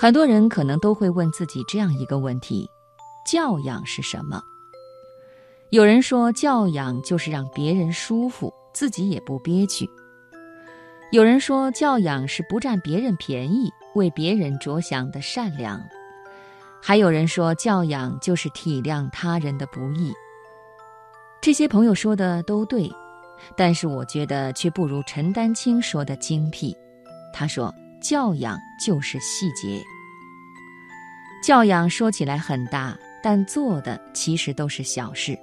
很多人可能都会问自己这样一个问题：教养是什么？有人说，教养就是让别人舒服，自己也不憋屈；有人说，教养是不占别人便宜，为别人着想的善良；还有人说，教养就是体谅他人的不易。这些朋友说的都对，但是我觉得却不如陈丹青说的精辟。他说。教养就是细节。教养说起来很大，但做的其实都是小事。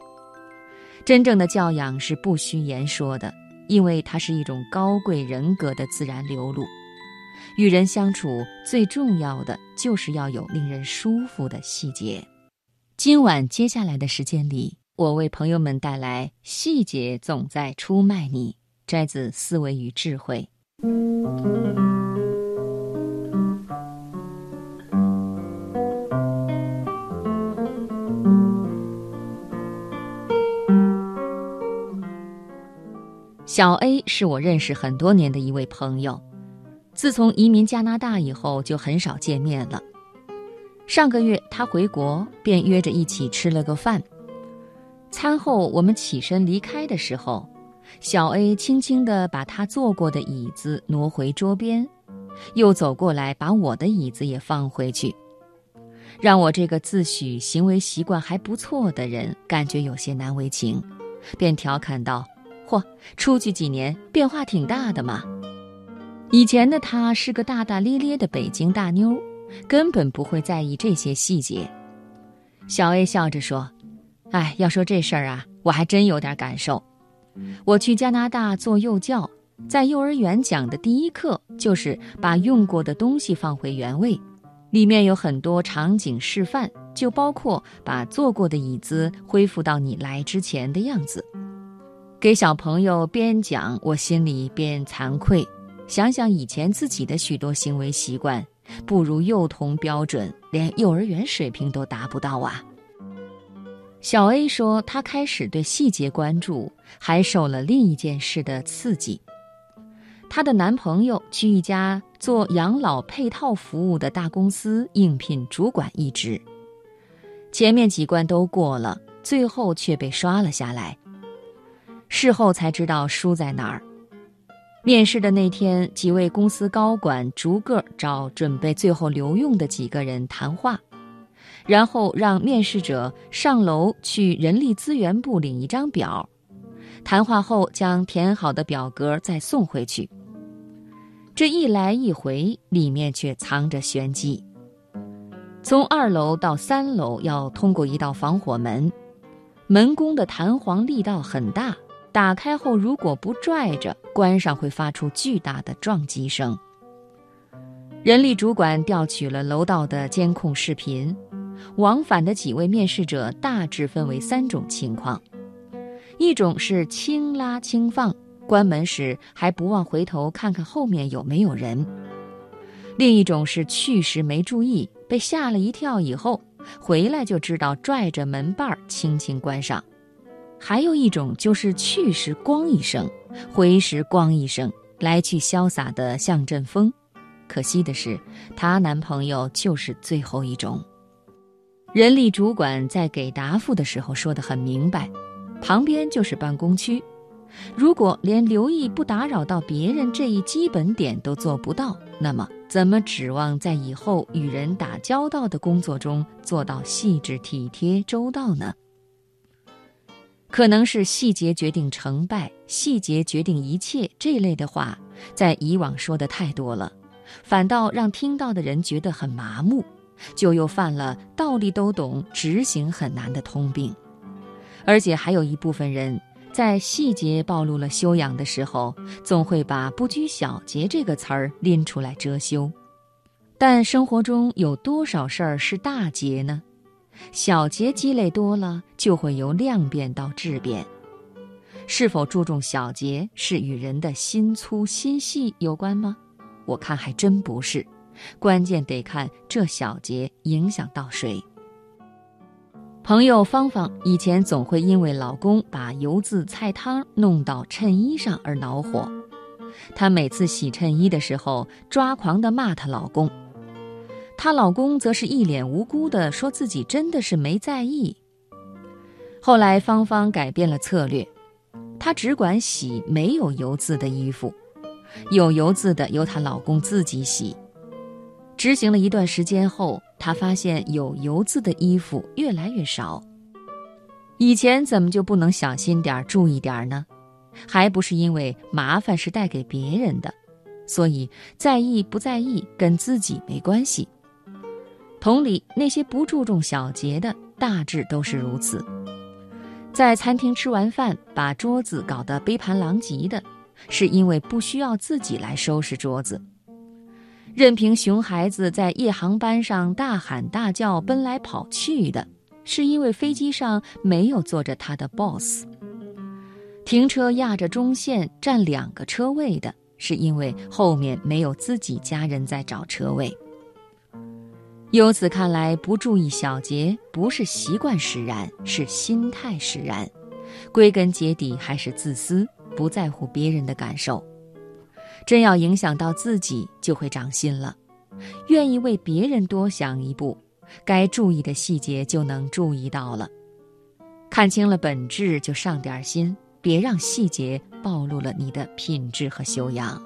真正的教养是不需言说的，因为它是一种高贵人格的自然流露。与人相处最重要的就是要有令人舒服的细节。今晚接下来的时间里，我为朋友们带来“细节总在出卖你”，摘自《思维与智慧》。小 A 是我认识很多年的一位朋友，自从移民加拿大以后就很少见面了。上个月他回国，便约着一起吃了个饭。餐后我们起身离开的时候，小 A 轻轻地把他坐过的椅子挪回桌边，又走过来把我的椅子也放回去，让我这个自诩行为习惯还不错的人感觉有些难为情，便调侃道。嚯，出去几年变化挺大的嘛！以前的她是个大大咧咧的北京大妞，根本不会在意这些细节。小 A 笑着说：“哎，要说这事儿啊，我还真有点感受。我去加拿大做幼教，在幼儿园讲的第一课就是把用过的东西放回原位，里面有很多场景示范，就包括把坐过的椅子恢复到你来之前的样子。”给小朋友边讲，我心里边惭愧。想想以前自己的许多行为习惯，不如幼童标准，连幼儿园水平都达不到啊。小 A 说，她开始对细节关注，还受了另一件事的刺激。她的男朋友去一家做养老配套服务的大公司应聘主管一职，前面几关都过了，最后却被刷了下来。事后才知道输在哪儿。面试的那天，几位公司高管逐个找准备最后留用的几个人谈话，然后让面试者上楼去人力资源部领一张表，谈话后将填好的表格再送回去。这一来一回，里面却藏着玄机。从二楼到三楼要通过一道防火门，门工的弹簧力道很大。打开后，如果不拽着关上，会发出巨大的撞击声。人力主管调取了楼道的监控视频，往返的几位面试者大致分为三种情况：一种是轻拉轻放，关门时还不忘回头看看后面有没有人；另一种是去时没注意，被吓了一跳，以后回来就知道拽着门把轻轻关上。还有一种就是去时“光”一声，回时“光”一声，来去潇洒的像阵风。可惜的是，她男朋友就是最后一种。人力主管在给答复的时候说得很明白：旁边就是办公区，如果连留意不打扰到别人这一基本点都做不到，那么怎么指望在以后与人打交道的工作中做到细致、体贴、周到呢？可能是细节决定成败，细节决定一切这类的话，在以往说的太多了，反倒让听到的人觉得很麻木，就又犯了道理都懂，执行很难的通病。而且还有一部分人在细节暴露了修养的时候，总会把“不拘小节”这个词儿拎出来遮羞。但生活中有多少事儿是大节呢？小节积累多了，就会由量变到质变。是否注重小节，是与人的心粗心细有关吗？我看还真不是，关键得看这小节影响到谁。朋友芳芳以前总会因为老公把油渍菜汤弄到衬衣上而恼火，她每次洗衬衣的时候抓狂地骂她老公。她老公则是一脸无辜的说自己真的是没在意。后来芳芳改变了策略，她只管洗没有油渍的衣服，有油渍的由她老公自己洗。执行了一段时间后，她发现有油渍的衣服越来越少。以前怎么就不能小心点、注意点呢？还不是因为麻烦是带给别人的，所以在意不在意跟自己没关系。同理，那些不注重小节的，大致都是如此。在餐厅吃完饭，把桌子搞得杯盘狼藉的，是因为不需要自己来收拾桌子。任凭熊孩子在夜航班上大喊大叫、奔来跑去的，是因为飞机上没有坐着他的 boss。停车压着中线占两个车位的，是因为后面没有自己家人在找车位。由此看来，不注意小节不是习惯使然，是心态使然。归根结底还是自私，不在乎别人的感受。真要影响到自己，就会长心了，愿意为别人多想一步，该注意的细节就能注意到了。看清了本质，就上点心。别让细节暴露了你的品质和修养。